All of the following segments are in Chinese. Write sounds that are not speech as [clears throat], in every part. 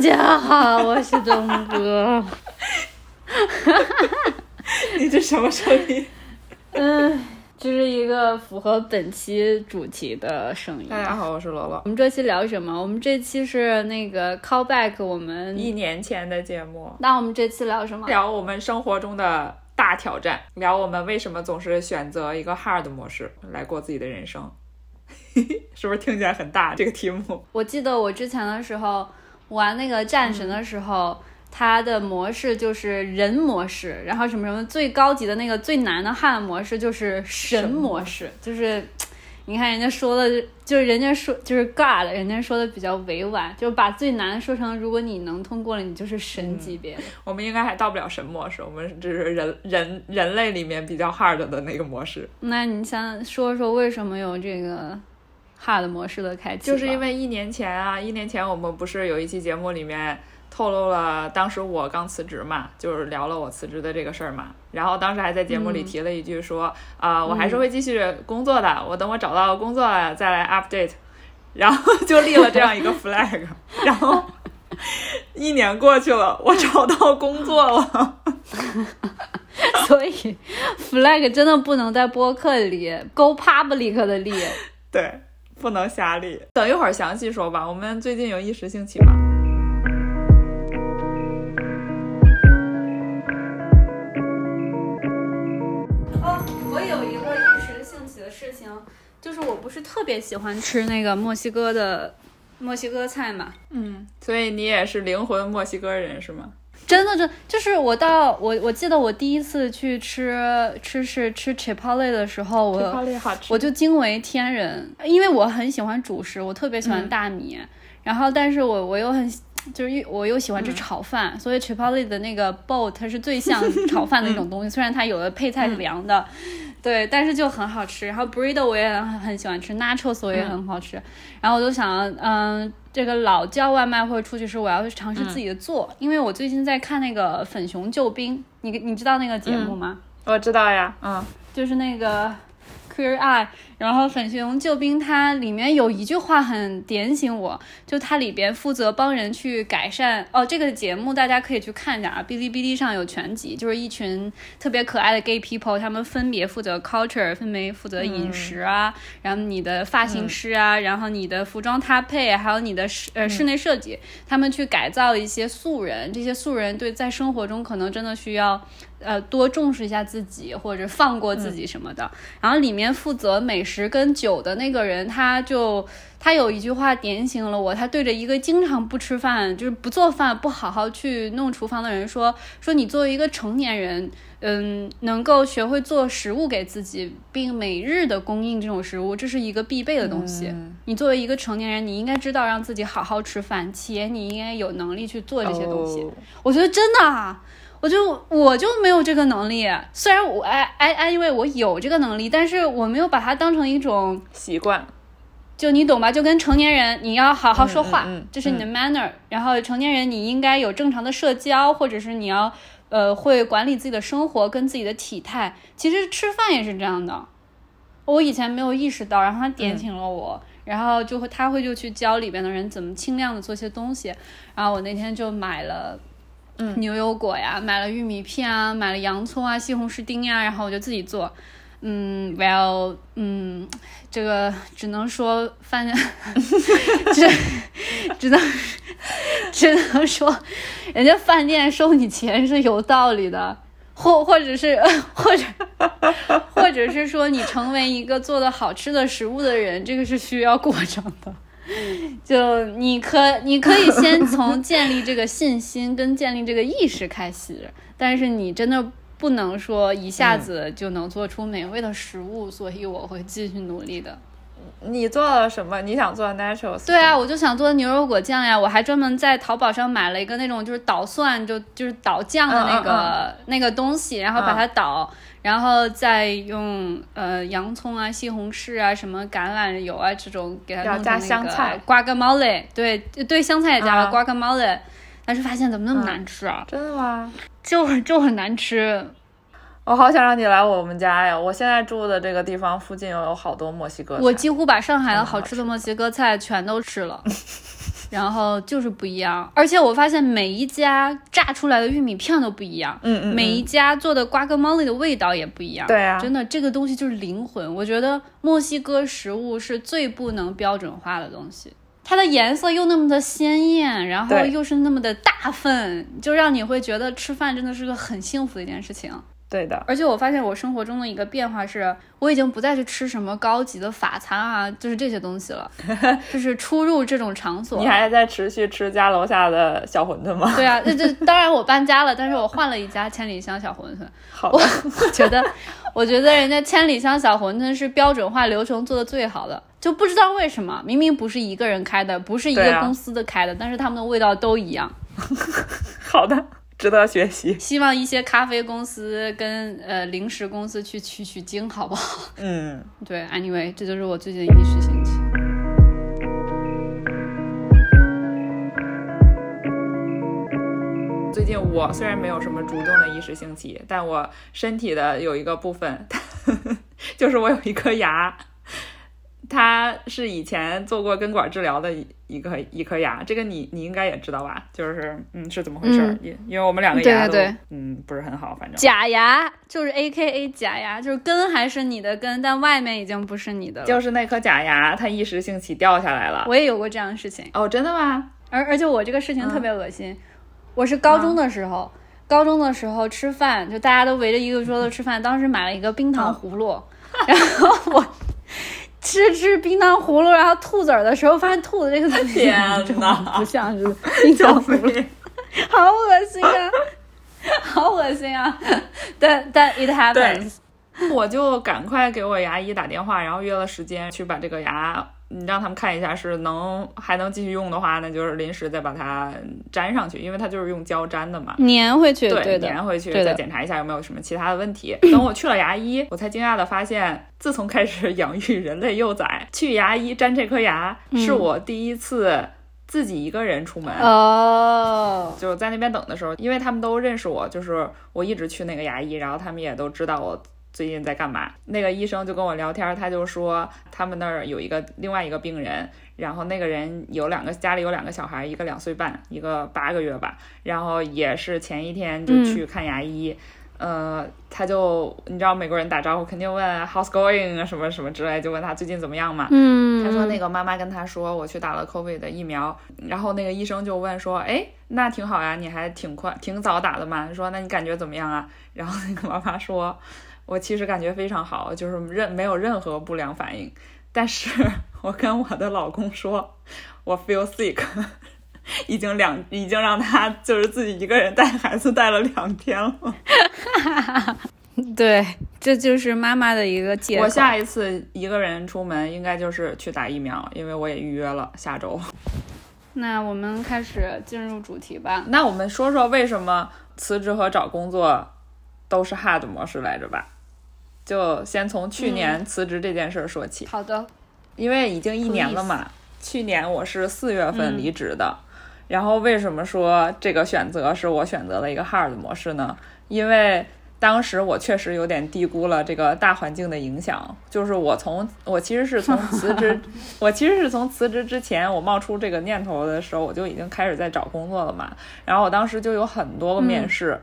家好，我是东哥。你这什么声音？嗯，这是一个符合本期主题的声音。大家好，我是罗罗。我们这期聊什么？我们这期是那个 callback 我们一年前的节目。那我们这期聊什么？聊我们生活中的大挑战，聊我们为什么总是选择一个 hard 模式来过自己的人生。[laughs] 是不是听起来很大？这个题目，我记得我之前的时候玩那个战神的时候，它的模式就是人模式，然后什么什么最高级的那个最难的汉模式就是神模式，就是你看人家说的，就是人家说就是 God，人家说的比较委婉，就是把最难说成如果你能通过了，你就是神级别。我们应该还到不了神模式，我们只是人人人类里面比较 hard 的那个模式。那你想说说为什么有这个？hard 模式的开启，就是因为一年前啊，一年前我们不是有一期节目里面透露了，当时我刚辞职嘛，就是聊了我辞职的这个事儿嘛。然后当时还在节目里提了一句说，啊，我还是会继续工作的，我等我找到工作了再来 update。然后就立了这样一个 [laughs] flag。然后一年过去了，我找到工作了。[laughs] [laughs] 所以 flag 真的不能在播客里 go public 的立。对。不能瞎立，等一会儿详细说吧。我们最近有一时兴起吗？哦，我有一个一时兴起的事情，就是我不是特别喜欢吃那个墨西哥的墨西哥菜嘛。嗯，所以你也是灵魂墨西哥人是吗？真的，真就是我到我我记得我第一次去吃吃是吃 Chipotle 的时候，我我就惊为天人，因为我很喜欢主食，我特别喜欢大米，然后但是我我又很就是我又喜欢吃炒饭，所以 Chipotle 的那个 bowl 它是最像 [laughs] 炒饭的一种东西，虽然它有的配菜是凉的。对，但是就很好吃。然后 burrito 我也很很喜欢吃，nachos 我也很好吃。然后我就想，嗯，这个老叫外卖或者出去吃，我要去尝试自己的做。因为我最近在看那个《粉熊救兵》，你你知道那个节目吗？我知道呀，嗯，就是那个。Queer Eye，然后粉熊救兵，它里面有一句话很点醒我，就它里边负责帮人去改善哦。这个节目大家可以去看一下啊，哔哩哔哩上有全集，就是一群特别可爱的 gay people，他们分别负责 culture，分别负责饮食啊，然后你的发型师啊，然后你的服装搭配，还有你的室呃室内设计，他们去改造一些素人，这些素人对在生活中可能真的需要。呃，多重视一下自己，或者放过自己什么的。然后里面负责美食跟酒的那个人，他就他有一句话点醒了我。他对着一个经常不吃饭，就是不做饭、不好好去弄厨房的人说：“说你作为一个成年人，嗯，能够学会做食物给自己，并每日的供应这种食物，这是一个必备的东西。你作为一个成年人，你应该知道让自己好好吃饭，且你应该有能力去做这些东西。我觉得真的。”我就我就没有这个能力，虽然我哎哎哎，因为我有这个能力，但是我没有把它当成一种习惯，就你懂吧？就跟成年人，你要好好说话，这是你的 manner。然后成年人你应该有正常的社交，或者是你要呃会管理自己的生活跟自己的体态。其实吃饭也是这样的，我以前没有意识到，然后他点醒了我，然后就会他会就去教里边的人怎么轻量的做些东西。然后我那天就买了。牛油果呀，买了玉米片啊，买了洋葱啊，西红柿丁呀，然后我就自己做。嗯，Well，嗯，这个只能说饭店，[laughs] 只只能只能说，人家饭店收你钱是有道理的，或或者是或者或者是说你成为一个做的好吃的食物的人，这个是需要过程的。就你可你可以先从建立这个信心跟建立这个意识开始，但是你真的不能说一下子就能做出美味的食物，所以我会继续努力的。你做了什么？你想做 natural？对啊，我就想做牛油果酱呀！我还专门在淘宝上买了一个那种就是捣蒜，就就是捣酱的那个那个东西，然后把它捣。然后再用呃洋葱啊、西红柿啊、什么橄榄油啊这种给它弄成那个瓜格猫嘞，对对，香菜也加了瓜格猫嘞，但是发现怎么那么难吃啊？真的吗？就 [laughs] 就很难吃。我好想让你来我们家呀！我现在住的这个地方附近有好多墨西哥菜。我几乎把上海的好吃的墨西哥菜全都吃了。[laughs] 然后就是不一样。而且我发现每一家炸出来的玉米片都不一样，嗯嗯，每一家做的瓜格猫里的味道也不一样。对啊，真的这个东西就是灵魂。我觉得墨西哥食物是最不能标准化的东西。它的颜色又那么的鲜艳，然后又是那么的大份，就让你会觉得吃饭真的是个很幸福的一件事情。对的，而且我发现我生活中的一个变化是，我已经不再去吃什么高级的法餐啊，就是这些东西了，[laughs] 就是出入这种场所。你还在持续吃家楼下的小馄饨吗？对啊，这这当然我搬家了，但是我换了一家千里香小馄饨。[laughs] 好，我觉得，我觉得人家千里香小馄饨是标准化流程做的最好的，就不知道为什么，明明不是一个人开的，不是一个公司的开的，但是他们的味道都一样。[laughs] 好的。值得学习，[laughs] 希望一些咖啡公司跟呃零食公司去取取经，好不好？嗯，[laughs] 对，anyway，这就是我最近的一时兴起。最近我虽然没有什么主动的意识兴起，但我身体的有一个部分，[laughs] 就是我有一颗牙。他是以前做过根管治疗的一颗一颗牙，这个你你应该也知道吧？就是嗯是怎么回事？因因为我们两个牙都嗯不是很好，反正假牙就是 A K A 假牙，就是根还是你的根，但外面已经不是你的了。就是那颗假牙，它一时兴起掉下来了。我也有过这样的事情哦，真的吗？而而且我这个事情特别恶心，我是高中的时候，高中的时候吃饭，就大家都围着一个桌子吃饭，当时买了一个冰糖葫芦，然后我。吃吃冰糖葫芦，然后吐籽儿的时候，发现吐的这个东西天哪，不像是冰糖葫芦，[laughs] 好恶心啊，好恶心啊！但但 it happens，[laughs] 我就赶快给我牙医打电话，然后约了时间去把这个牙。你让他们看一下，是能还能继续用的话，那就是临时再把它粘上去，因为它就是用胶粘的嘛，粘回去，对，粘回去，再检查一下有没有什么其他的问题。等我去了牙医，我才惊讶的发现，自从开始养育人类幼崽，去牙医粘这颗牙是我第一次自己一个人出门哦。就在那边等的时候，因为他们都认识我，就是我一直去那个牙医，然后他们也都知道我。最近在干嘛？那个医生就跟我聊天，他就说他们那儿有一个另外一个病人，然后那个人有两个家里有两个小孩，一个两岁半，一个八个月吧，然后也是前一天就去看牙医，呃，他就你知道美国人打招呼肯定问 how's going 啊什么什么之类，就问他最近怎么样嘛。嗯，他说那个妈妈跟他说我去打了 COVID 的疫苗，然后那个医生就问说，哎，那挺好呀，你还挺快挺早打的嘛？说那你感觉怎么样啊？然后那个妈妈说。我其实感觉非常好，就是任没有任何不良反应。但是我跟我的老公说，我 feel sick，[laughs] 已经两已经让他就是自己一个人带孩子带了两天了。[laughs] 对，这就是妈妈的一个借口。我下一次一个人出门应该就是去打疫苗，因为我也预约了下周。那我们开始进入主题吧。那我们说说为什么辞职和找工作都是 hard 模式来着吧？就先从去年辞职这件事儿说起。好的，因为已经一年了嘛。去年我是四月份离职的，然后为什么说这个选择是我选择了一个 hard 模式呢？因为当时我确实有点低估了这个大环境的影响。就是我从我其实是从辞职，[laughs] 我其实是从辞职之前我冒出这个念头的时候，我就已经开始在找工作了嘛。然后我当时就有很多个面试。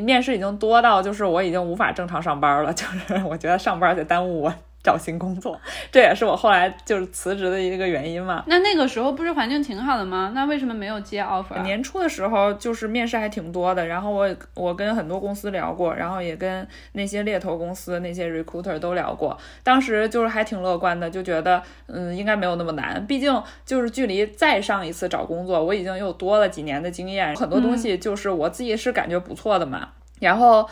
面试已经多到，就是我已经无法正常上班了，就是我觉得上班在耽误我。找新工作，[laughs] 这也是我后来就是辞职的一个原因嘛。那那个时候不是环境挺好的吗？那为什么没有接 offer？年初的时候就是面试还挺多的，然后我我跟很多公司聊过，然后也跟那些猎头公司那些 recruiter 都聊过，当时就是还挺乐观的，就觉得嗯应该没有那么难，毕竟就是距离再上一次找工作，我已经又多了几年的经验，很多东西就是我自己是感觉不错的嘛，然后。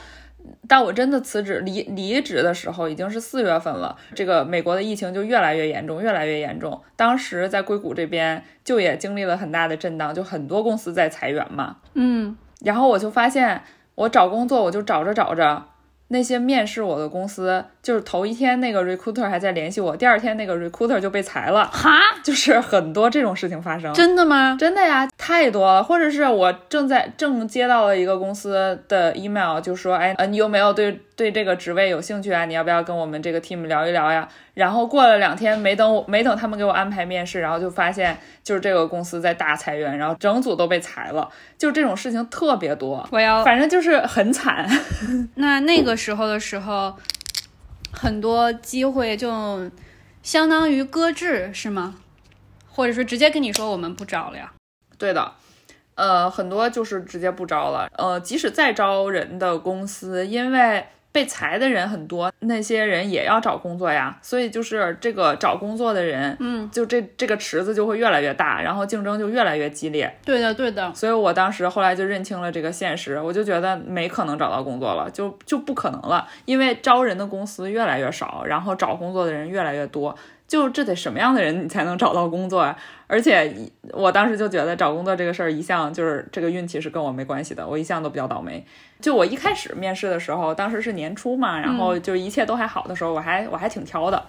但我真的辞职离离职的时候已经是四月份了，这个美国的疫情就越来越严重，越来越严重。当时在硅谷这边就也经历了很大的震荡，就很多公司在裁员嘛。嗯，然后我就发现，我找工作我就找着找着，那些面试我的公司，就是头一天那个 recruiter 还在联系我，第二天那个 recruiter 就被裁了，哈，就是很多这种事情发生。真的吗？真的呀，太多了。或者是我正在正接到了一个公司的 email，就说，哎，呃，你有没有对对这个职位有兴趣啊？你要不要跟我们这个 team 聊一聊呀？然后过了两天，没等我没等他们给我安排面试，然后就发现就是这个公司在大裁员，然后整组都被裁了，就这种事情特别多。我要，反正就是很惨。[laughs] 那那个时候的时候，很多机会就相当于搁置，是吗？或者说直接跟你说我们不找了呀？对的，呃，很多就是直接不招了。呃，即使再招人的公司，因为被裁的人很多，那些人也要找工作呀，所以就是这个找工作的人，嗯，就这这个池子就会越来越大，然后竞争就越来越激烈。对的，对的。所以我当时后来就认清了这个现实，我就觉得没可能找到工作了，就就不可能了，因为招人的公司越来越少，然后找工作的人越来越多。就这得什么样的人你才能找到工作啊？而且我当时就觉得找工作这个事儿一向就是这个运气是跟我没关系的，我一向都比较倒霉。就我一开始面试的时候，当时是年初嘛，然后就一切都还好的时候，我还我还挺挑的。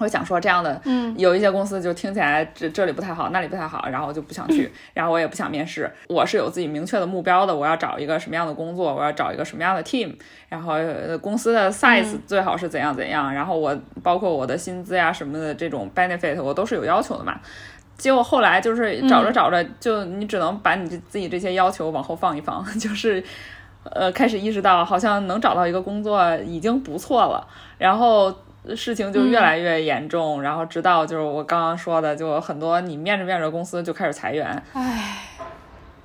我想说这样的，嗯，有一些公司就听起来这这里不太好，那里不太好，然后我就不想去，然后我也不想面试。我是有自己明确的目标的，我要找一个什么样的工作，我要找一个什么样的 team，然后公司的 size 最好是怎样怎样，然后我包括我的薪资呀什么的这种 benefit 我都是有要求的嘛。结果后来就是找着找着，就你只能把你自己这些要求往后放一放，[laughs] 就是呃开始意识到好像能找到一个工作已经不错了，然后。事情就越来越严重，然后直到就是我刚刚说的，就很多你面着面着公司就开始裁员，唉，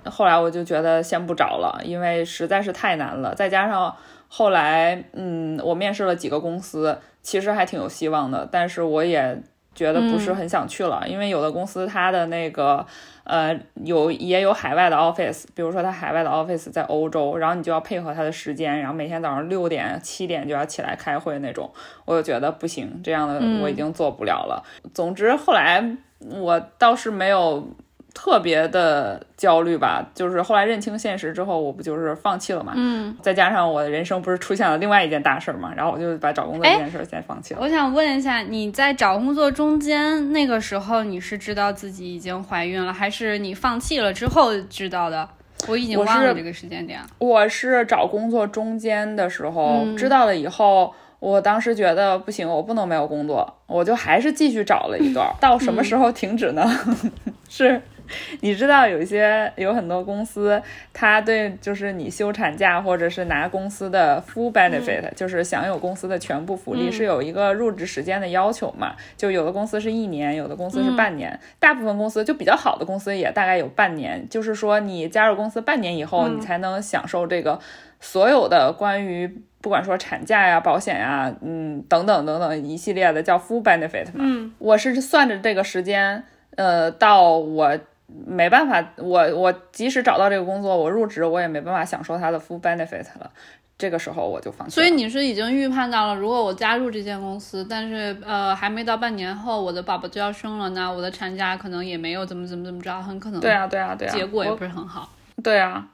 后来我就觉得先不找了，因为实在是太难了。再加上后来，嗯，我面试了几个公司，其实还挺有希望的，但是我也觉得不是很想去了，因为有的公司它的那个。呃，有也有海外的 office，比如说它海外的 office 在欧洲，然后你就要配合他的时间，然后每天早上六点七点就要起来开会那种，我就觉得不行，这样的我已经做不了了。总之后来我倒是没有。特别的焦虑吧，就是后来认清现实之后，我不就是放弃了嘛。嗯，再加上我的人生不是出现了另外一件大事儿嘛，然后我就把找工作这件事儿先放弃了。我想问一下，你在找工作中间那个时候，你是知道自己已经怀孕了，还是你放弃了之后知道的？我已经忘了这个时间点。我是找工作中间的时候知道了以后，我当时觉得不行，我不能没有工作，我就还是继续找了一段。[laughs] 到什么时候停止呢？[laughs] 是。[laughs] 你知道有一些有很多公司，他对就是你休产假或者是拿公司的 full benefit，就是享有公司的全部福利，是有一个入职时间的要求嘛？就有的公司是一年，有的公司是半年，大部分公司就比较好的公司也大概有半年。就是说你加入公司半年以后，你才能享受这个所有的关于不管说产假呀、保险呀，嗯等等等等一系列的叫 full benefit 嘛。嗯，我是算着这个时间，呃，到我。没办法，我我即使找到这个工作，我入职我也没办法享受它的 full benefit 了。这个时候我就放弃。所以你是已经预判到了，如果我加入这间公司，但是呃还没到半年后我的宝宝就要生了，那我的产假可能也没有怎么怎么怎么着，很可能对啊对啊对啊，结果也不是很好。对啊。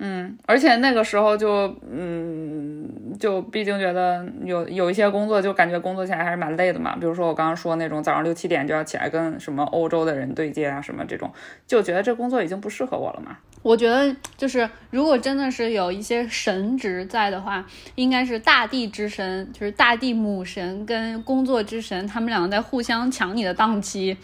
嗯，而且那个时候就，嗯，就毕竟觉得有有一些工作，就感觉工作起来还是蛮累的嘛。比如说我刚刚说那种早上六七点就要起来跟什么欧洲的人对接啊，什么这种，就觉得这工作已经不适合我了嘛。我觉得就是，如果真的是有一些神职在的话，应该是大地之神，就是大地母神跟工作之神，他们两个在互相抢你的档期。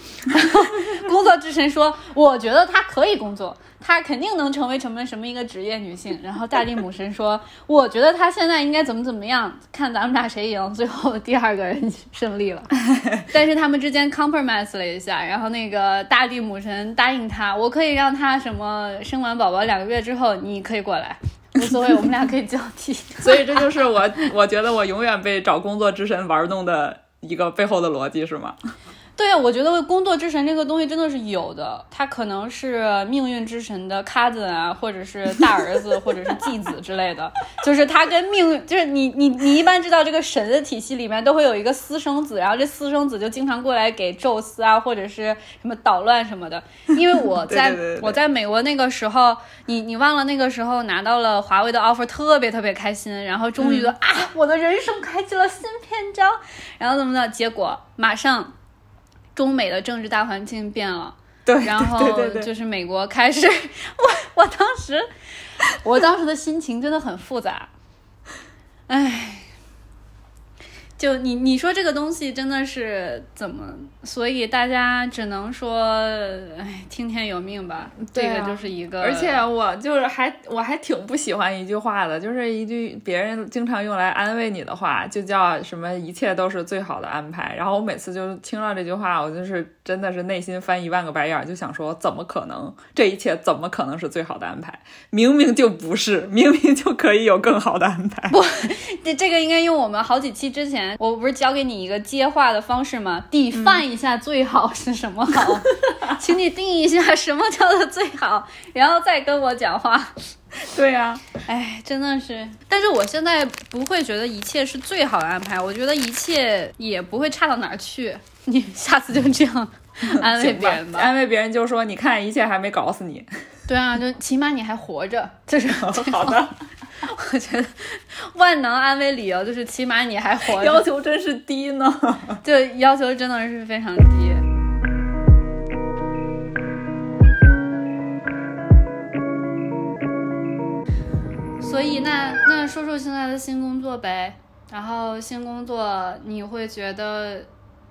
[laughs] 工作之神说：“我觉得他可以工作。”她肯定能成为什么什么一个职业女性。然后大地母神说：“ [laughs] 我觉得她现在应该怎么怎么样，看咱们俩谁赢。”最后第二个人胜利了，[laughs] 但是他们之间 compromise 了一下。然后那个大地母神答应她：“我可以让她什么生完宝宝两个月之后，你可以过来，无所谓，我们俩可以交替。[laughs] ”所以这就是我，我觉得我永远被找工作之神玩弄的一个背后的逻辑，是吗？对啊，我觉得工作之神这个东西真的是有的，他可能是命运之神的 cousin 啊，或者是大儿子，或者是继子之类的。[laughs] 就是他跟命，就是你你你一般知道这个神的体系里面都会有一个私生子，然后这私生子就经常过来给宙斯啊，或者是什么捣乱什么的。[laughs] 因为我在我在美国那个时候，你你忘了那个时候拿到了华为的 offer，特别特别开心，然后终于啊，我的人生开启了新篇章，然后怎么的，结果马上。中美的政治大环境变了，对，然后就是美国开始，[laughs] 我我当时，我当时的心情真的很复杂，唉。就你你说这个东西真的是怎么？所以大家只能说，哎，听天由命吧。这个就是一个。而且我就是还我还挺不喜欢一句话的，就是一句别人经常用来安慰你的话，就叫什么“一切都是最好的安排”。然后我每次就听到这句话，我就是真的是内心翻一万个白眼，就想说，怎么可能？这一切怎么可能是最好的安排？明明就不是，明明就可以有更好的安排。不，这这个应该用我们好几期之前。我不是教给你一个接话的方式吗？底范一下最好是什么好，[laughs] 请你定义一下什么叫做最好，然后再跟我讲话。[laughs] 对呀，哎，真的是。但是我现在不会觉得一切是最好的安排，我觉得一切也不会差到哪儿去。你下次就这样 [laughs] 安慰别人吧，安慰别人就说：“你看，一切还没搞死你。”对啊，就起码你还活着，这是好的。我觉得万能安慰理由就是起码你还活着，要求真是低呢。[laughs] 就要求真的是非常低。所以那那说说现在的新工作呗，然后新工作你会觉得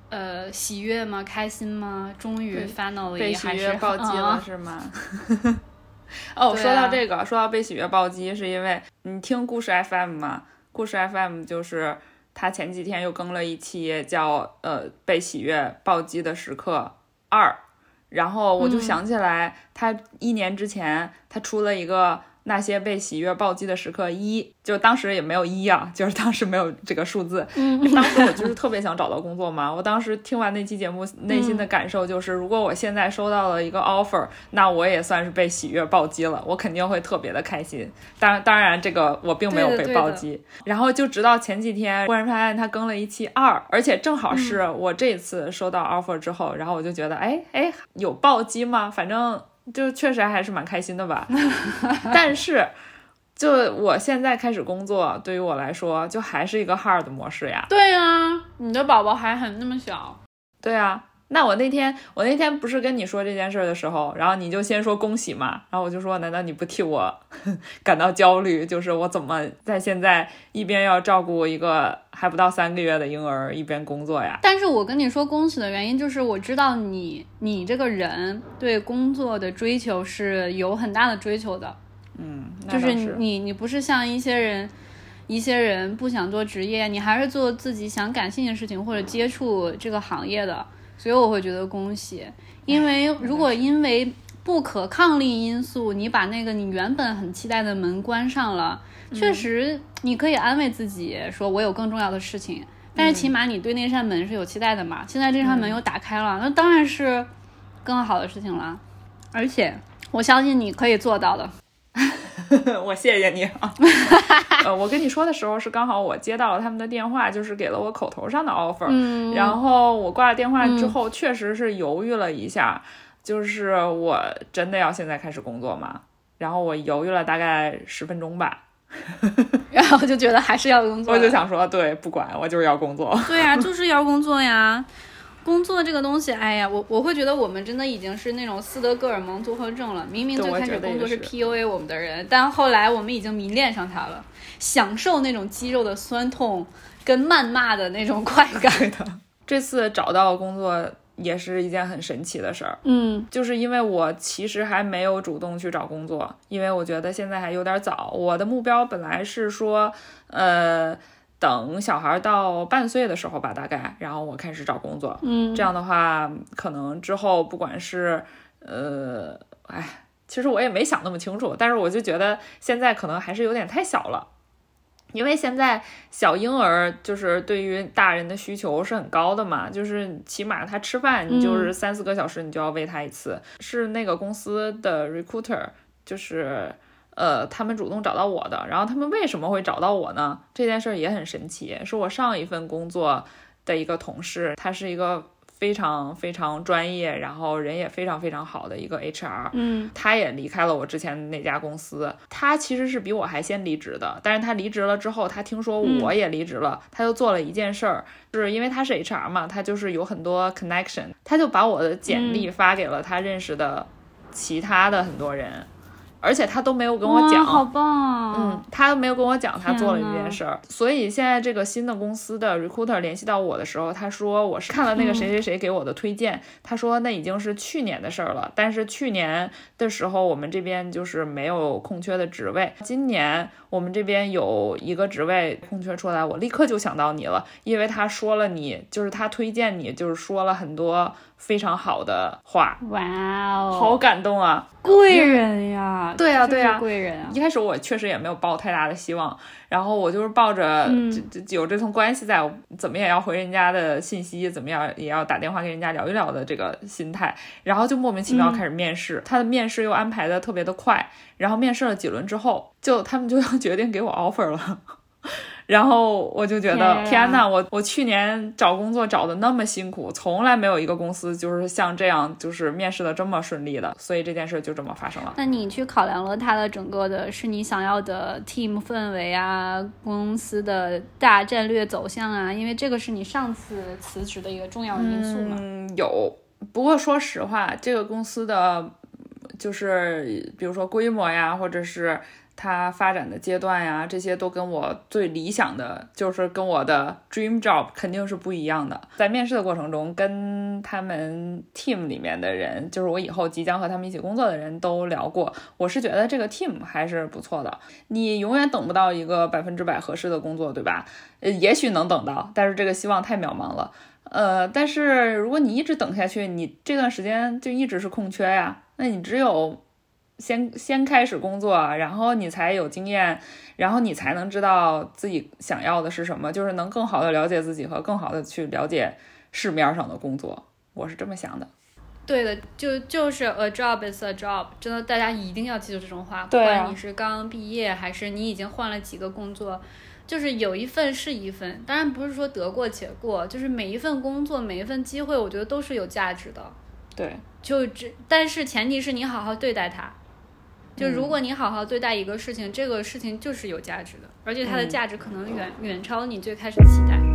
呃喜悦吗？开心吗？终于 finally 被喜悦暴击了是吗？[laughs] [laughs] 哦，说到这个，说到被喜悦暴击，是因为你听故事 FM 吗？故事 FM 就是他前几天又更了一期叫呃被喜悦暴击的时刻二，然后我就想起来他一年之前他出了一个。那些被喜悦暴击的时刻，一就当时也没有一啊，[laughs] 就是当时没有这个数字。当时我就是特别想找到工作嘛。我当时听完那期节目，内心的感受就是，如果我现在收到了一个 offer，那我也算是被喜悦暴击了，我肯定会特别的开心。当当然，这个我并没有被暴击。然后就直到前几天，忽然发现他更了一期二，而且正好是我这次收到 offer 之后，然后我就觉得，哎哎，有暴击吗？反正。就确实还是蛮开心的吧，但是，就我现在开始工作，对于我来说，就还是一个 hard 模式呀。对啊，你的宝宝还很那么小。对啊。那我那天，我那天不是跟你说这件事的时候，然后你就先说恭喜嘛，然后我就说，难道你不替我 [laughs] 感到焦虑？就是我怎么在现在一边要照顾一个还不到三个月的婴儿，一边工作呀？但是我跟你说恭喜的原因，就是我知道你，你这个人对工作的追求是有很大的追求的。嗯，就是你，你不是像一些人，一些人不想做职业，你还是做自己想感兴趣的事情或者接触这个行业的。所以我会觉得恭喜，因为如果因为不可抗力因素，你把那个你原本很期待的门关上了，确实你可以安慰自己说，我有更重要的事情。但是起码你对那扇门是有期待的嘛？现在这扇门又打开了，那当然是更好的事情了。而且我相信你可以做到的。[laughs] 我谢谢你啊！呃，我跟你说的时候是刚好我接到了他们的电话，就是给了我口头上的 offer。嗯，然后我挂了电话之后，确实是犹豫了一下，就是我真的要现在开始工作吗？然后我犹豫了大概十分钟吧，[laughs] 然后就觉得还是要工作。[laughs] 我就想说，对，不管我就是要工作。对呀，就是要工作呀。工作这个东西，哎呀，我我会觉得我们真的已经是那种斯德哥尔蒙综合症了。明明最开始工作是 PUA 我们的人，但后来我们已经迷恋上他了，享受那种肌肉的酸痛跟谩骂的那种快感 [laughs] 的。这次找到工作也是一件很神奇的事儿，嗯，就是因为我其实还没有主动去找工作，因为我觉得现在还有点早。我的目标本来是说，呃。等小孩到半岁的时候吧，大概，然后我开始找工作。嗯，这样的话，可能之后不管是，呃，哎，其实我也没想那么清楚，但是我就觉得现在可能还是有点太小了。因为现在小婴儿就是对于大人的需求是很高的嘛，就是起码他吃饭，你就是三四个小时你就要喂他一次。是那个公司的 recruiter，就是呃他们主动找到我的。然后他们为什么会找到我呢？这件事儿也很神奇，是我上一份工作的一个同事，他是一个。非常非常专业，然后人也非常非常好的一个 HR，嗯，他也离开了我之前那家公司。他其实是比我还先离职的，但是他离职了之后，他听说我也离职了，他就做了一件事儿，就是因为他是 HR 嘛，他就是有很多 connection，他就把我的简历发给了他认识的其他的很多人。而且他都没有跟我讲，好棒，嗯，他都没有跟我讲他做了这件事儿，所以现在这个新的公司的 recruiter 联系到我的时候，他说我是看了那个谁谁谁给我的推荐，他说那已经是去年的事儿了，但是去年的时候我们这边就是没有空缺的职位，今年我们这边有一个职位空缺出来，我立刻就想到你了，因为他说了你，就是他推荐你，就是说了很多。非常好的话，哇哦，好感动啊！贵人呀，对呀对呀，贵人啊！一开始我确实也没有抱太大的希望，然后我就是抱着有这层关系在，怎么也要回人家的信息，怎么样也要打电话跟人家聊一聊的这个心态，然后就莫名其妙开始面试，他的面试又安排的特别的快，然后面试了几轮之后，就他们就要决定给我 offer 了。然后我就觉得，天呐，我我去年找工作找的那么辛苦，从来没有一个公司就是像这样，就是面试的这么顺利的，所以这件事就这么发生了。那你去考量了他的整个的是你想要的 team 氛围啊，公司的大战略走向啊，因为这个是你上次辞职的一个重要因素嘛。嗯，有。不过说实话，这个公司的就是比如说规模呀，或者是。它发展的阶段呀，这些都跟我最理想的就是跟我的 dream job 肯定是不一样的。在面试的过程中，跟他们 team 里面的人，就是我以后即将和他们一起工作的人都聊过，我是觉得这个 team 还是不错的。你永远等不到一个百分之百合适的工作，对吧？呃，也许能等到，但是这个希望太渺茫了。呃，但是如果你一直等下去，你这段时间就一直是空缺呀，那你只有。先先开始工作，然后你才有经验，然后你才能知道自己想要的是什么，就是能更好的了解自己和更好的去了解市面上的工作。我是这么想的。对的，就就是 a job is a job，真的大家一定要记住这种话。不管你是刚毕业还是你已经换了几个工作，就是有一份是一份。当然不是说得过且过，就是每一份工作每一份机会，我觉得都是有价值的。对，就这，但是前提是你好好对待它。就如果你好好对待一个事情，这个事情就是有价值的，而且它的价值可能远远超你最开始期待。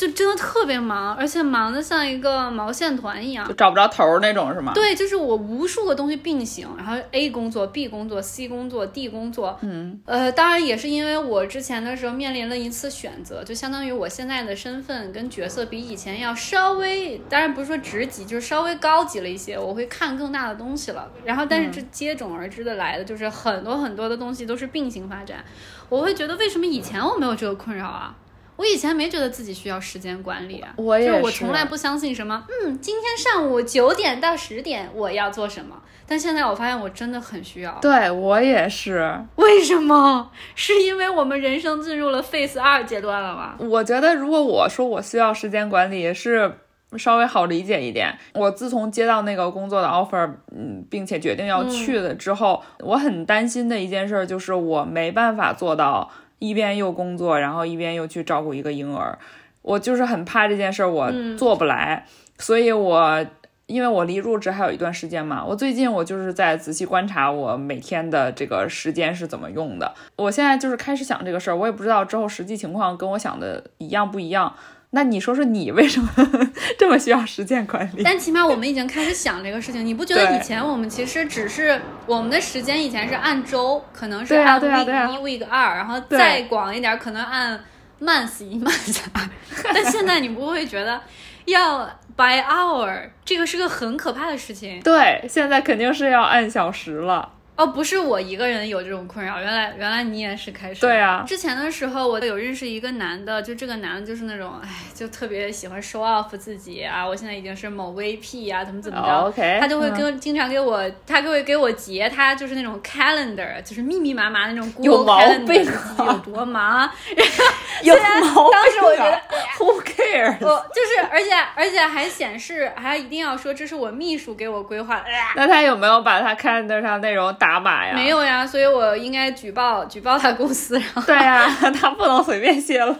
就真的特别忙，而且忙的像一个毛线团一样，就找不着头那种，是吗？对，就是我无数个东西并行，然后 A 工作、B 工作、C 工作、D 工作，嗯，呃，当然也是因为我之前的时候面临了一次选择，就相当于我现在的身份跟角色比以前要稍微，当然不是说职级，就是稍微高级了一些，我会看更大的东西了。然后，但是这接踵而至的来的就是很多很多的东西都是并行发展，我会觉得为什么以前我没有这个困扰啊？我以前没觉得自己需要时间管理啊，我也是，我从来不相信什么，嗯，今天上午九点到十点我要做什么，但现在我发现我真的很需要。对我也是，为什么？是因为我们人生进入了 Phase 二阶段了吗？我觉得如果我说我需要时间管理是稍微好理解一点。我自从接到那个工作的 offer，嗯，并且决定要去了之后，我很担心的一件事就是我没办法做到。一边又工作，然后一边又去照顾一个婴儿，我就是很怕这件事儿，我做不来。所以，我因为我离入职还有一段时间嘛，我最近我就是在仔细观察我每天的这个时间是怎么用的。我现在就是开始想这个事儿，我也不知道之后实际情况跟我想的一样不一样。那你说说你为什么 [laughs] 这么需要时间管理？但起码我们已经开始想这个事情。你不觉得以前我们其实只是我们的时间以前是按周，可能是按 week 一 week 二，然后再广一点可能按 month 一 month 二。[laughs] 但现在你不会觉得要 by hour 这个是个很可怕的事情？对，现在肯定是要按小时了。哦，不是我一个人有这种困扰，原来原来你也是开始。对啊，之前的时候我有认识一个男的，就这个男的就是那种，哎，就特别喜欢 show off 自己啊，我现在已经是某 VP 啊，怎么怎么着，OK，他就会跟经常给我，他就会给我截他就是那种 calendar，就是密密麻麻那种有毛病，有多忙，[laughs] 有毛病。当时我觉得 who cares，我就是，而且而且还显示，还一定要说这是我秘书给我规划的。那他有没有把他 calendar 上内容打码呀？没有呀，所以我应该举报举报他公司。然后对呀，[laughs] 他不能随便泄露。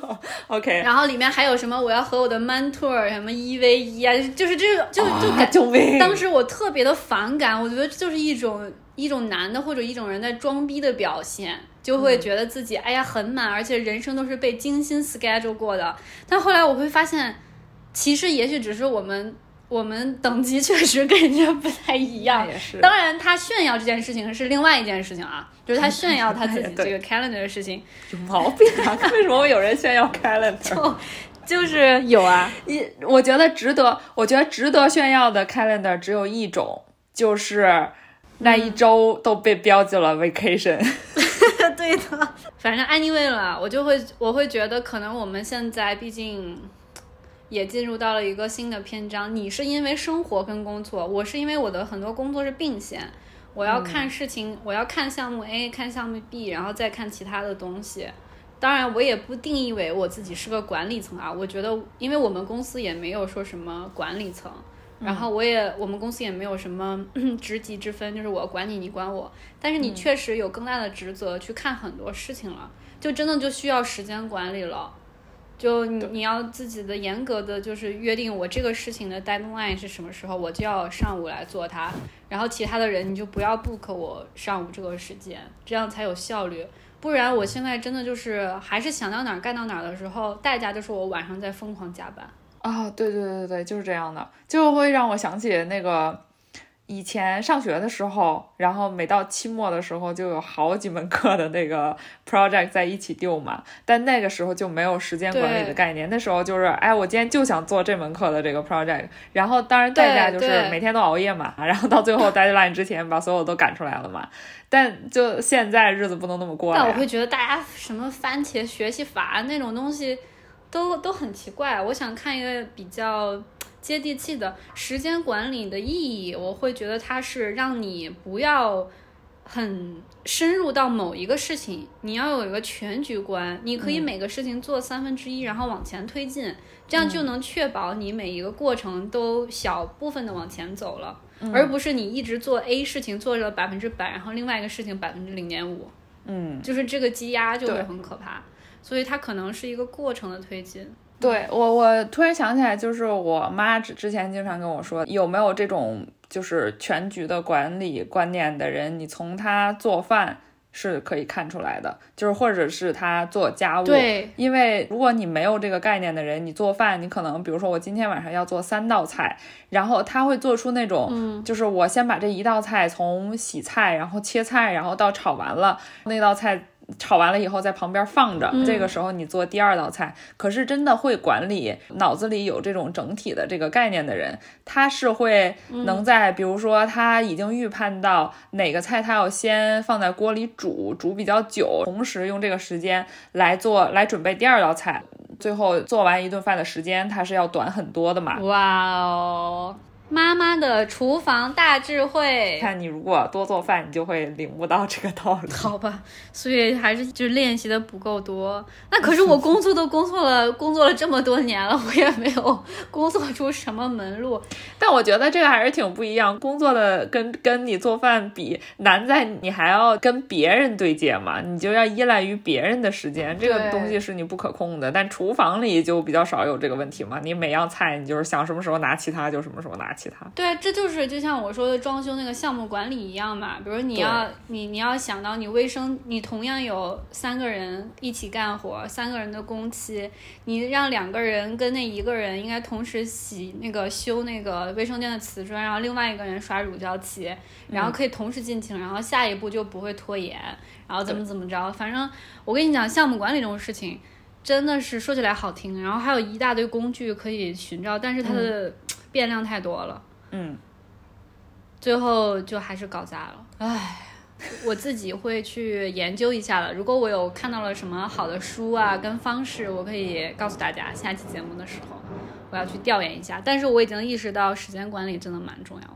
OK。然后里面还有什么？我要和我的 mentor 什么一 v 一啊，就是这个就就感。救命！当时我特别的反感，我觉得就是一种一种男的或者一种人在装逼的表现，就会觉得自己哎呀很满，而且人生都是被精心 schedule 过的。但后来我会发现，其实也许只是我们。我们等级确实跟人家不太一样，[laughs] 也是。当然，他炫耀这件事情是另外一件事情啊，就是他炫耀他自己这个 [laughs] calendar 的事情有毛病啊！为什么有人炫耀 calendar？[laughs] 就就是有啊，一我觉得值得，我觉得值得炫耀的 calendar 只有一种，就是那一周都被标记了 vacation。对的，反正 anyway 了，我就会我会觉得，可能我们现在毕竟。也进入到了一个新的篇章。你是因为生活跟工作，我是因为我的很多工作是并线，我要看事情，我要看项目 A，看项目 B，然后再看其他的东西。当然，我也不定义为我自己是个管理层啊。我觉得，因为我们公司也没有说什么管理层，然后我也我们公司也没有什么 [clears throat] 职级之分，就是我管你，你管我。但是你确实有更大的职责去看很多事情了，就真的就需要时间管理了。就你你要自己的严格的就是约定，我这个事情的 deadline 是什么时候，我就要上午来做它。然后其他的人你就不要 book 我上午这个时间，这样才有效率。不然我现在真的就是还是想到哪儿干到哪儿的时候，代价就是我晚上在疯狂加班。啊，对对对对，就是这样的，就会让我想起那个。以前上学的时候，然后每到期末的时候，就有好几门课的那个 [laughs] project 在一起丢嘛。但那个时候就没有时间管理的概念，那时候就是，哎，我今天就想做这门课的这个 project，然后当然代价就是每天都熬夜嘛，[laughs] 然后到最后 deadline 之前把所有都赶出来了嘛。但就现在日子不能那么过。但我会觉得大家什么番茄学习法那种东西，都都很奇怪。我想看一个比较。接地气的时间管理的意义，我会觉得它是让你不要很深入到某一个事情，你要有一个全局观。你可以每个事情做三分之一，然后往前推进，这样就能确保你每一个过程都小部分的往前走了，而不是你一直做 A 事情做了百分之百，然后另外一个事情百分之零点五。嗯，就是这个积压就会很可怕，所以它可能是一个过程的推进。对我，我突然想起来，就是我妈之之前经常跟我说，有没有这种就是全局的管理观念的人，你从他做饭是可以看出来的，就是或者是他做家务。对，因为如果你没有这个概念的人，你做饭，你可能比如说我今天晚上要做三道菜，然后他会做出那种，就是我先把这一道菜从洗菜，然后切菜，然后到炒完了那道菜。炒完了以后在旁边放着，这个时候你做第二道菜。可是真的会管理，脑子里有这种整体的这个概念的人，他是会能在，比如说他已经预判到哪个菜他要先放在锅里煮，煮比较久，同时用这个时间来做来准备第二道菜，最后做完一顿饭的时间他是要短很多的嘛？哇哦。妈妈的厨房大智慧，看你如果多做饭，你就会领悟到这个道理。好吧，所以还是就练习的不够多。那可是我工作都工作了，[laughs] 工作了这么多年了，我也没有工作出什么门路。但我觉得这个还是挺不一样。工作的跟跟你做饭比难在你还要跟别人对接嘛，你就要依赖于别人的时间，这个东西是你不可控的。但厨房里就比较少有这个问题嘛，你每样菜你就是想什么时候拿其他就什么时候拿。其他对，这就是就像我说的装修那个项目管理一样嘛。比如你要你你要想到你卫生，你同样有三个人一起干活，三个人的工期，你让两个人跟那一个人应该同时洗那个修那个卫生间的瓷砖，然后另外一个人刷乳胶漆，然后可以同时进行，然后下一步就不会拖延，然后怎么怎么着。反正我跟你讲，项目管理这种事情真的是说起来好听，然后还有一大堆工具可以寻找，但是它的。[tsk] 变量太多了，嗯，最后就还是搞砸了，唉，我自己会去研究一下了。如果我有看到了什么好的书啊，跟方式，我可以告诉大家。下期节目的时候，我要去调研一下。但是我已经意识到时间管理真的蛮重要的。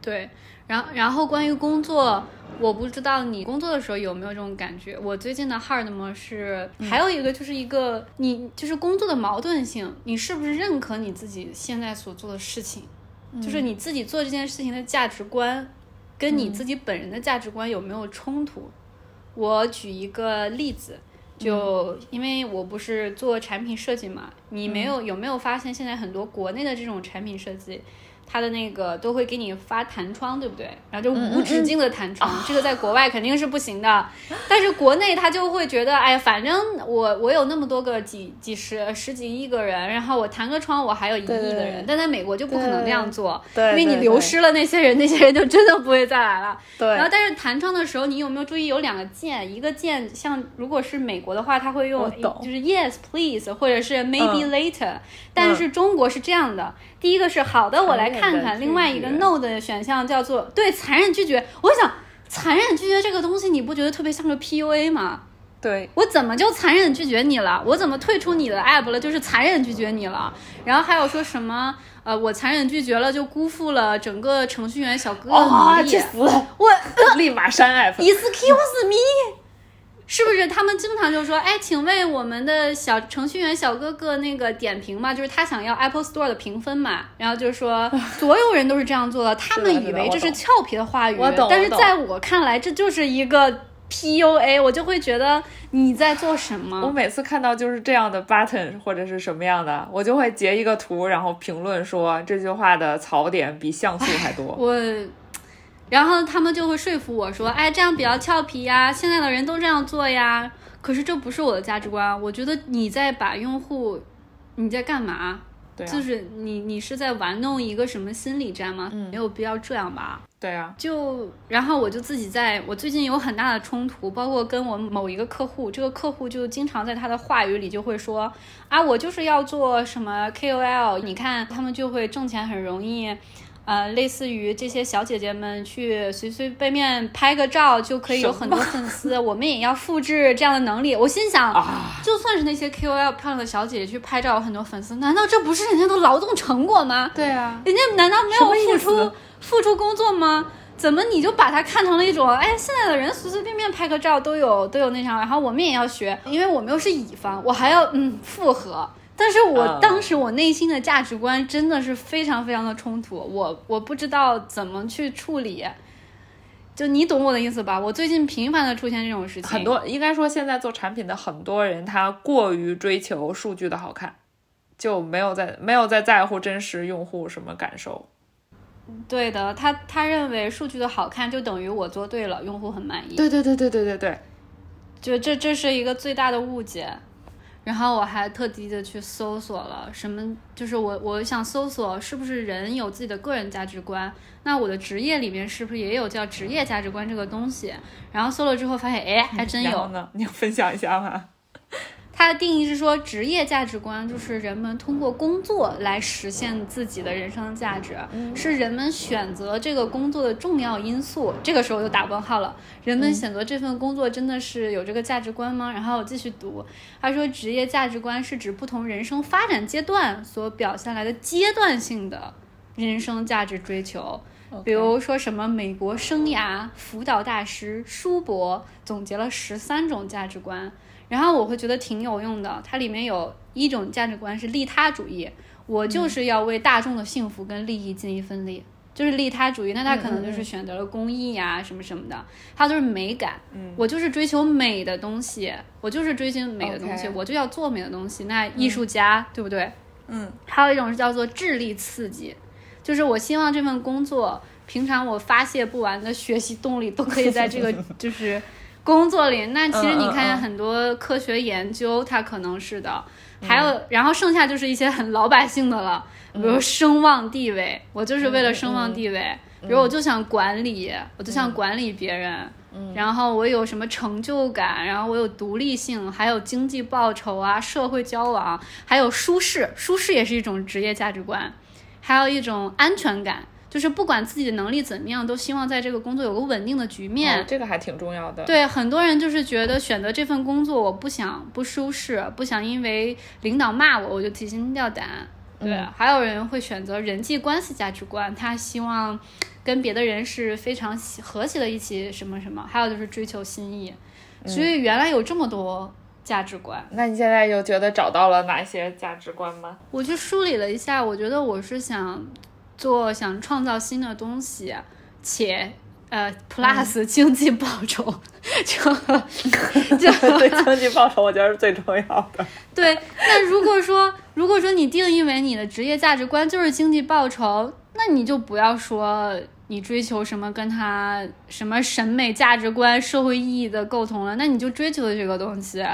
对，然后然后关于工作，我不知道你工作的时候有没有这种感觉。我最近的 hard 模式还有一个就是一个你就是工作的矛盾性，你是不是认可你自己现在所做的事情？就是你自己做这件事情的价值观。跟你自己本人的价值观有没有冲突？我举一个例子，就因为我不是做产品设计嘛，你没有有没有发现现在很多国内的这种产品设计？它的那个都会给你发弹窗，对不对？然后就无止境的弹窗，这个在国外肯定是不行的。但是国内他就会觉得，哎，反正我我有那么多个几几十十几亿个人，然后我弹个窗，我还有一亿的人。但在美国就不可能这样做，因为你流失了那些人，那些人就真的不会再来了。对。然后但是弹窗的时候，你有没有注意有两个键？一个键像如果是美国的话，他会用就是 Yes please 或者是 Maybe later，但是中国是这样的。第一个是好的，我来看看。另外一个 no 的选项叫做对残忍拒绝。我想，残忍拒绝这个东西，你不觉得特别像个 PUA 吗？对我怎么就残忍拒绝你了？我怎么退出你的 app 了？就是残忍拒绝你了。然后还有说什么？呃，我残忍拒绝了，就辜负了整个程序员小哥的努力。我 [laughs] 立马删 app。Excuse me。是不是他们经常就说，哎，请为我们的小程序员小哥哥那个点评嘛？就是他想要 Apple Store 的评分嘛？然后就说 [laughs] 所有人都是这样做的，他们以为这是俏皮的话语，但是在我看来，这就是一个 PUA，我就会觉得你在做什么？我每次看到就是这样的 button 或者是什么样的，我就会截一个图，然后评论说这句话的槽点比像素还多。[laughs] 我。然后他们就会说服我说，哎，这样比较俏皮呀，现在的人都这样做呀。可是这不是我的价值观，我觉得你在把用户，你在干嘛？对，就是你你是在玩弄一个什么心理战吗？嗯，没有必要这样吧？对啊，就然后我就自己在，我最近有很大的冲突，包括跟我某一个客户，这个客户就经常在他的话语里就会说，啊，我就是要做什么 KOL，你看他们就会挣钱很容易。呃，类似于这些小姐姐们去随随便便拍个照就可以有很多粉丝，我们也要复制这样的能力。我心想，就算是那些 KOL 漂亮的小姐姐去拍照有很多粉丝，难道这不是人家的劳动成果吗？对啊，人家难道没有付出付出工作吗？怎么你就把它看成了一种，哎，现在的人随随便便拍个照都有都有那啥，然后我们也要学，因为我们又是乙方，我还要嗯复合。但是我当时我内心的价值观真的是非常非常的冲突，我我不知道怎么去处理，就你懂我的意思吧？我最近频繁的出现这种事情，很多应该说现在做产品的很多人，他过于追求数据的好看，就没有在没有在在乎真实用户什么感受。对的，他他认为数据的好看就等于我做对了，用户很满意。对对对对对对对，就这这是一个最大的误解。然后我还特地的去搜索了什么，就是我我想搜索是不是人有自己的个人价值观，那我的职业里面是不是也有叫职业价值观这个东西？然后搜了之后发现，哎，还真有。呢？你分享一下吗？它的定义是说，职业价值观就是人们通过工作来实现自己的人生价值，是人们选择这个工作的重要因素。这个时候就打问号了，人们选择这份工作真的是有这个价值观吗？然后我继续读，他说，职业价值观是指不同人生发展阶段所表现来的阶段性的人生价值追求。比如说什么美国生涯辅导大师舒伯总结了十三种价值观。然后我会觉得挺有用的，它里面有一种价值观是利他主义，我就是要为大众的幸福跟利益尽一份力，就是利他主义。那他可能就是选择了公益呀什么什么的，还有就是美感，我就是追求美的东西，我就是追求美的东西，我就要做美的东西。那艺术家对不对？嗯，还有一种是叫做智力刺激，就是我希望这份工作，平常我发泄不完的学习动力都可以在这个就是。工作里，那其实你看很多科学研究，它可能是的，还有，然后剩下就是一些很老百姓的了，比如声望地位，我就是为了声望地位，比如我就想管理，我就想管理别人，嗯。然后我有什么成就感，然后我有独立性，还有经济报酬啊，社会交往，还有舒适，舒适也是一种职业价值观，还有一种安全感。就是不管自己的能力怎么样，都希望在这个工作有个稳定的局面。哦这个还挺重要的。对很多人就是觉得选择这份工作，我不想不舒适，不想因为领导骂我，我就提心吊胆。对，还有人会选择人际关系价值观，他希望跟别的人是非常和谐的一起什么什么。还有就是追求心意，所以原来有这么多价值观。那你现在有觉得找到了哪些价值观吗？我去梳理了一下，我觉得我是想做，想创造新的东西，且呃 plus 经济报酬，就 [laughs] 就对经济报酬，我觉得是最重要的。[laughs] 对。那如果说如果说你定义为你的职业价值观就是经济报酬，那你就不要说你追求什么跟他什么审美价值观、社会意义的构同了，那你就追求的这个东西。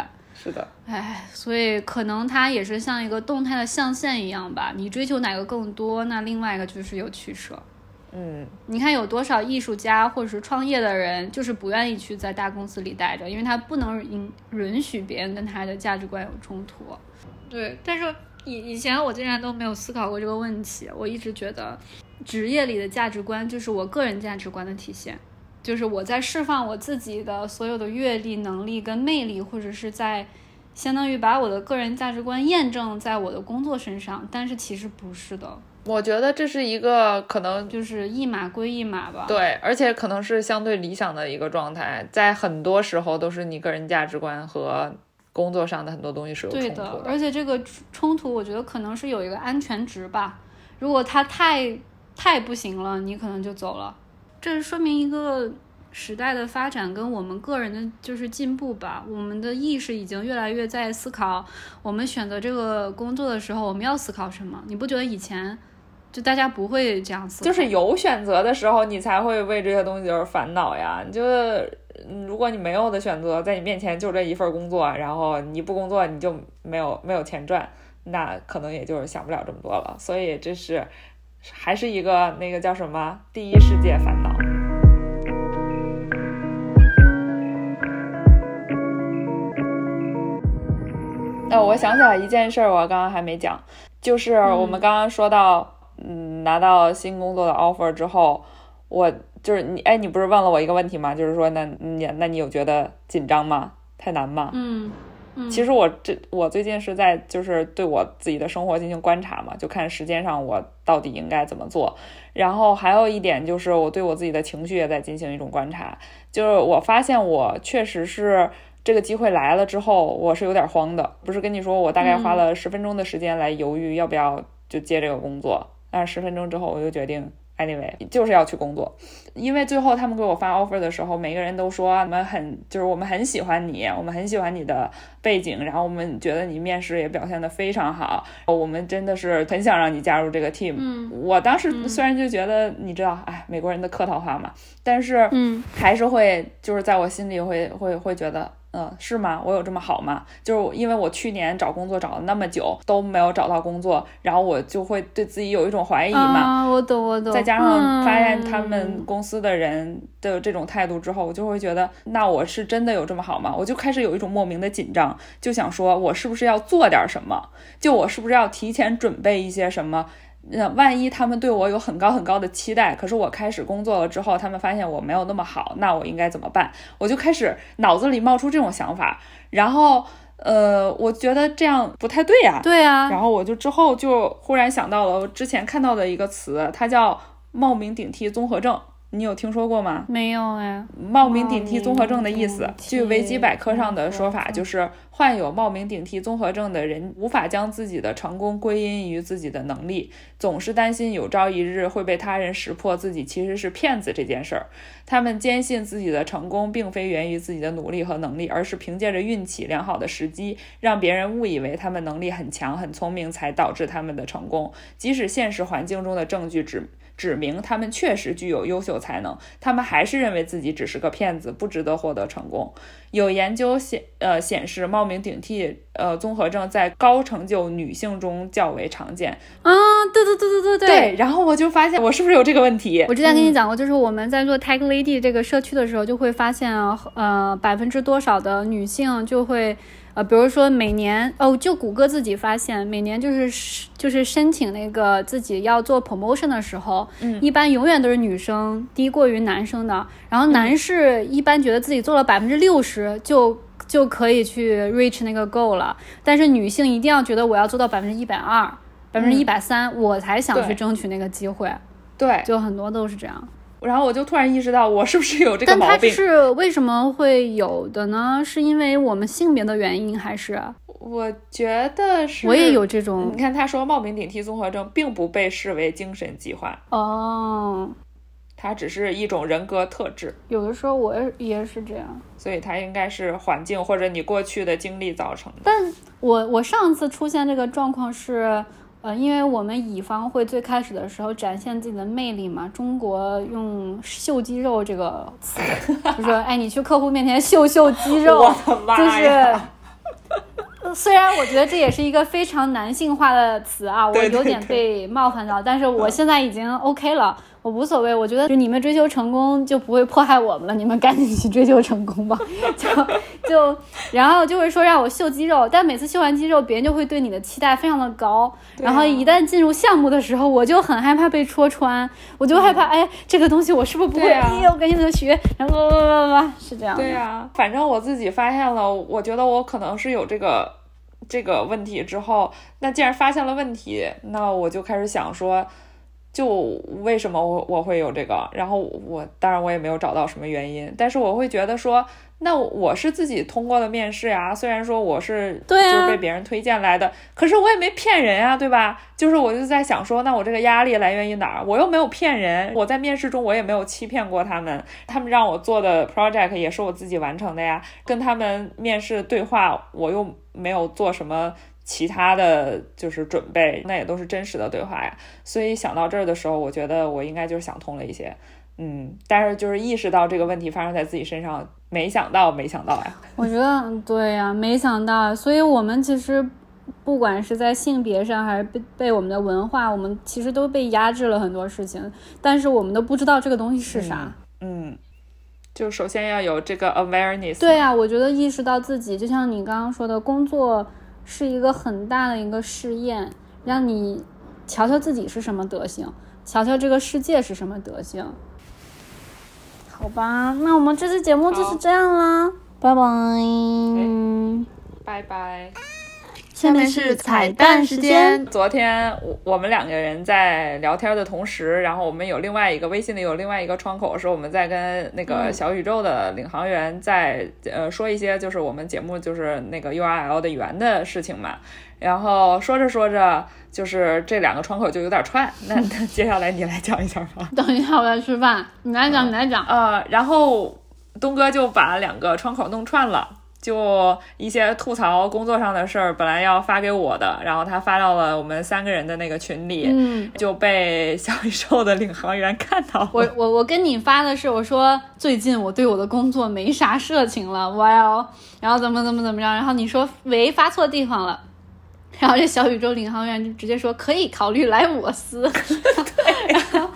是的，哎，所以可能它也是像一个动态的象限一样吧。你追求哪个更多，那另外一个就是有取舍。嗯，你看有多少艺术家或者是创业的人，就是不愿意去在大公司里待着，因为他不能允允许别人跟他的价值观有冲突。对，但是以以前我竟然都没有思考过这个问题，我一直觉得职业里的价值观就是我个人价值观的体现。就是我在释放我自己的所有的阅历、能力跟魅力，或者是在相当于把我的个人价值观验证在我的工作身上，但是其实不是的，我觉得这是一个可能就是一码归一码吧。对，而且可能是相对理想的一个状态，在很多时候都是你个人价值观和工作上的很多东西是有冲突对的，而且这个冲突，我觉得可能是有一个安全值吧。如果它太太不行了，你可能就走了。这说明一个时代的发展跟我们个人的就是进步吧。我们的意识已经越来越在思考，我们选择这个工作的时候，我们要思考什么？你不觉得以前就大家不会这样思考？就是有选择的时候，你才会为这些东西而烦恼呀。你就嗯如果你没有的选择，在你面前就这一份工作，然后你不工作你就没有没有钱赚，那可能也就是想不了这么多了。所以这是还是一个那个叫什么第一世界烦恼。哦，我想起来一件事儿，我刚刚还没讲，就是我们刚刚说到，嗯，拿到新工作的 offer 之后，我就是你，哎，你不是问了我一个问题吗？就是说，那你那你有觉得紧张吗？太难吗？嗯，其实我这我最近是在就是对我自己的生活进行观察嘛，就看时间上我到底应该怎么做。然后还有一点就是我对我自己的情绪也在进行一种观察，就是我发现我确实是这个机会来了之后，我是有点慌的。不是跟你说我大概花了十分钟的时间来犹豫要不要就接这个工作，但是十分钟之后我就决定。Anyway，就是要去工作，因为最后他们给我发 offer 的时候，每个人都说我们很就是我们很喜欢你，我们很喜欢你的背景，然后我们觉得你面试也表现得非常好，我们真的是很想让你加入这个 team。嗯。我当时虽然就觉得，你知道，哎，美国人的客套话嘛，但是嗯。还是会就是在我心里会会会觉得，嗯，是吗？我有这么好吗？就是因为我去年找工作找了那么久都没有找到工作，然后我就会对自己有一种怀疑嘛。啊，我懂我懂。再加上发现他嗯们公司的人的这种态度之后，我就会觉得，那我是真的有这么好吗？我就开始有一种莫名的紧张，就想说我是不是要做点什么？就我是不是要提前准备一些什么？那万一他们对我有很高很高的期待，可是我开始工作了之后，他们发现我没有那么好，那我应该怎么办？我就开始脑子里冒出这种想法，然后呃，我觉得这样不太对呀、对啊，然后我就之后就忽然想到了我之前看到的一个词，它叫冒名顶替综合症，你有听说过吗？没有哎。冒名顶替综合症的意思据维基百科上的说法，就是患有冒名顶替综合症的人无法将自己的成功归因于自己的能力，总是担心有朝一日会被他人识破自己其实是骗子这件事儿。他们坚信自己的成功并非源于自己的努力和能力，而是凭借着运气、良好的时机，让别人误以为他们能力很强、很聪明，才导致他们的成功。即使现实环境中的证据指指明他们确实具有优秀才能，他们还是认为自己只是个骗子，不值得获得成功。有研究显呃显示，冒名顶替呃综合症在高成就女性中较为常见。啊，对对对对对对，然后我就发现我是不是有这个问题？我之前跟你讲过，就是我们在做 Tech Lady 这个社区的时候，就会发现啊，呃，百分之多少的女性就会。呃，比如说每年哦，就谷歌自己发现，每年就是就是申请那个自己要做 promotion 的时候，嗯一般永远都是女生低过于男生的，然后男士一般觉得自己做了百分之六十就。就可以去 reach 那个 goal 了，但是女性一定要觉得我要做到百分之一百二、百分之一百三，我才想去争取那个机会。对，就很多都是这样。然后我就突然意识到，我是不是有这个但它毛病？是为什么会有的呢？是因为我们性别的原因，还是我觉得是，我也有这种你看，他说冒名顶替综合症并不被视为精神疾患，哦？它只是一种人格特质，有的时候我也也是这样。所以它应该是环境或者你过去的经历造成的。但我我上次出现这个状况是，呃，因为我们乙方会最开始的时候展现自己的魅力嘛，中国用秀肌肉这个词，[laughs] 就说哎，你去客户面前秀秀肌肉，就是 [laughs] 虽然我觉得这也是一个非常男性化的词啊，我有点被冒犯到，但是我现在已经 OK 了，我无所谓。我觉得就你们追求成功就不会迫害我们了，你们赶紧去追求成功吧。[laughs] 就就然后就会说让我秀肌肉，但每次秀完肌肉，别人就会对你的期待非常的高。啊然后一旦进入项目的时候，我就很害怕被戳穿，我就害怕，哎，这个东西我是不是不会？啊哎，我赶紧的学，然后叭叭叭叭叭，是这样。对呀、反正我自己发现了，我觉得我可能是有这个这个问题之后，那既然发现了问题，那我就开始想说，就为什么我我会有这个？然后我当然我也没有找到什么原因，但是我会觉得说，那我是自己通过了面试呀，虽然说我是对啊就是被别人推荐来的，可是我也没骗人呀，对吧？就是我就在想说，那我这个压力来源于哪儿？我又没有骗人，我在面试中我也没有欺骗过他们，他们让我做的 project 也是我自己完成的呀，跟他们面试对话，我又没有做什么其他的就是准备，那也都是真实的对话呀。所以想到这儿的时候，我觉得我应该就是想通了一些，嗯，但是就是意识到这个问题发生在自己身上，没想到，没想到呀。我觉得对呀、没想到，所以我们其实不管是在性别上，还是被被我们的文化，我们其实都被压制了很多事情，但是我们都不知道这个东西是啥。嗯，就首先要有这个 awareness。对呀、我觉得意识到自己，就像你刚刚说的，工作是一个很大的一个试验，让你瞧瞧自己是什么德行，瞧瞧这个世界是什么德行。好吧，那我们这期节目就是这样啦，拜拜。拜拜。下面是彩蛋时间。昨天我我们两个人在聊天的同时，然后我们有另外一个微信里有另外一个窗口，是我们在跟那个小宇宙的领航员在、呃说一些就是我们节目就是那个 URL 的源的事情嘛。然后说着说着，就是这两个窗口就有点串。那那 [laughs] 接下来你来讲一讲吧。[laughs] 等一下，我来吃饭，你来讲，你来讲。呃，然后东哥就把两个窗口弄串了。就一些吐槽工作上的事儿，本来要发给我的，然后他发到了我们三个人的那个群里，嗯，就被小宇宙的领航员看到了。我我我跟你发的是，我说最近我对我的工作没啥热情了，哇哦，然后怎么怎么怎么着，然后你说喂发错地方了。然后这小宇宙领航员就直接说可以考虑来我司，[laughs] 然后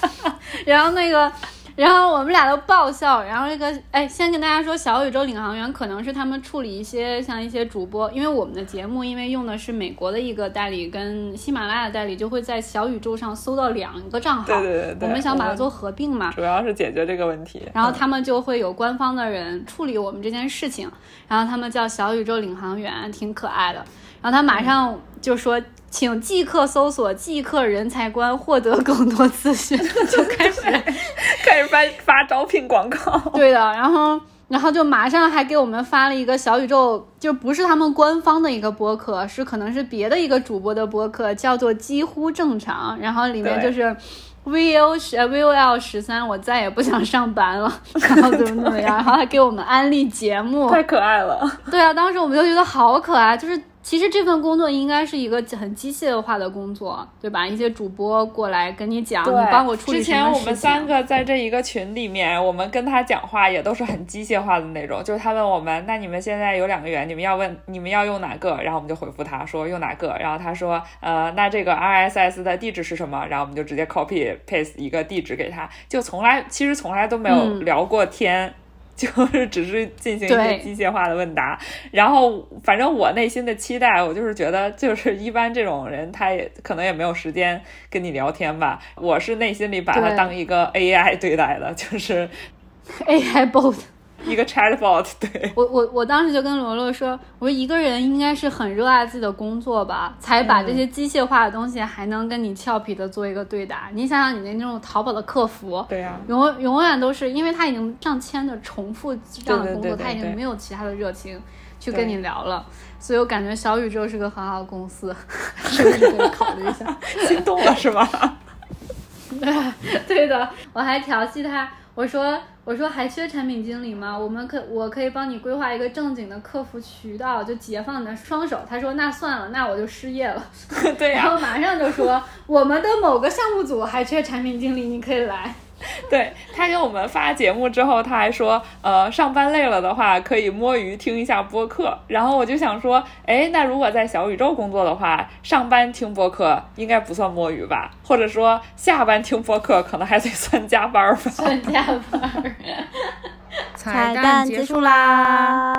然后那个，然后我们俩都爆笑。然后这个，哎，先跟大家说，小宇宙领航员可能是他们处理一些像一些主播，因为我们的节目因为用的是美国的一个代理跟喜马拉雅代理，就会在小宇宙上搜到两个账号。对对对对我们想把它做合并嘛。主要是解决这个问题。然后他们就会有官方的人处理我们这件事情，然后他们叫小宇宙领航员，挺可爱的。然后他马上就说，请即刻搜索“即刻人才观”，获得更多资讯，[laughs] 就开始开始发发招聘广告。对的，然后然后就马上还给我们发了一个小宇宙，就不是他们官方的一个播客，是可能是别的一个主播的播客，叫做几乎正常，然后里面就是。VO 十 VOL 十三，我再也不想上班了，[laughs] 然后怎么怎么样，然后还给我们安利节目，太可爱了。对啊，当时我们就觉得好可爱，就是其实这份工作应该是一个很机械化的工作，对吧？一些主播过来跟你讲，你帮我处理之。前我们三个在这一个群里面，我们跟他讲话也都是很机械化的那种。就是他问我们，那你们现在有两个源，你们要问你们要用哪个？然后我们就回复他说用哪个。然后他说，呃，那这个 RSS 的地址是什么？然后我们就直接 copy paste 一个地址给他，就从来其实从来都没有嗯聊过天。[laughs] 就是只是进行一些机械化的问答。然后，反正我内心的期待，我就是觉得，就是一般这种人，他也可能也没有时间跟你聊天吧。我是内心里把他当一个 AI 对待的，就是 AI bot。[laughs] 一个 chatbot，对我我我当时就跟罗罗说，我说一个人应该是很热爱自己的工作吧，才把这些机械化的东西还能跟你俏皮的做一个对答。你想想，你那那种淘宝的客服，对呀，永永远都是因为他已经上千的重复这样的工作，他已经没有其他的热情去跟你聊了。所以我感觉小宇宙是个很好的公司，[laughs] 是不是可以考虑一下？[laughs] 心动了是吧？对的，我还调戏他。我说我说还缺产品经理吗？我们可我可以帮你规划一个正经的客服渠道，就解放你的双手。他说那算了，那我就失业了。[laughs] 对呀。然后马上就说我们的某个项目组还缺产品经理，你可以来。[laughs] 对他给我们发节目之后，他还说，呃，上班累了的话，可以摸鱼听一下播客。然后我就想说，哎，那如果在小宇宙工作的话，上班听播客应该不算摸鱼吧？或者说下班听播客可能还得算加班吧？算加班。[laughs] 彩蛋结束啦！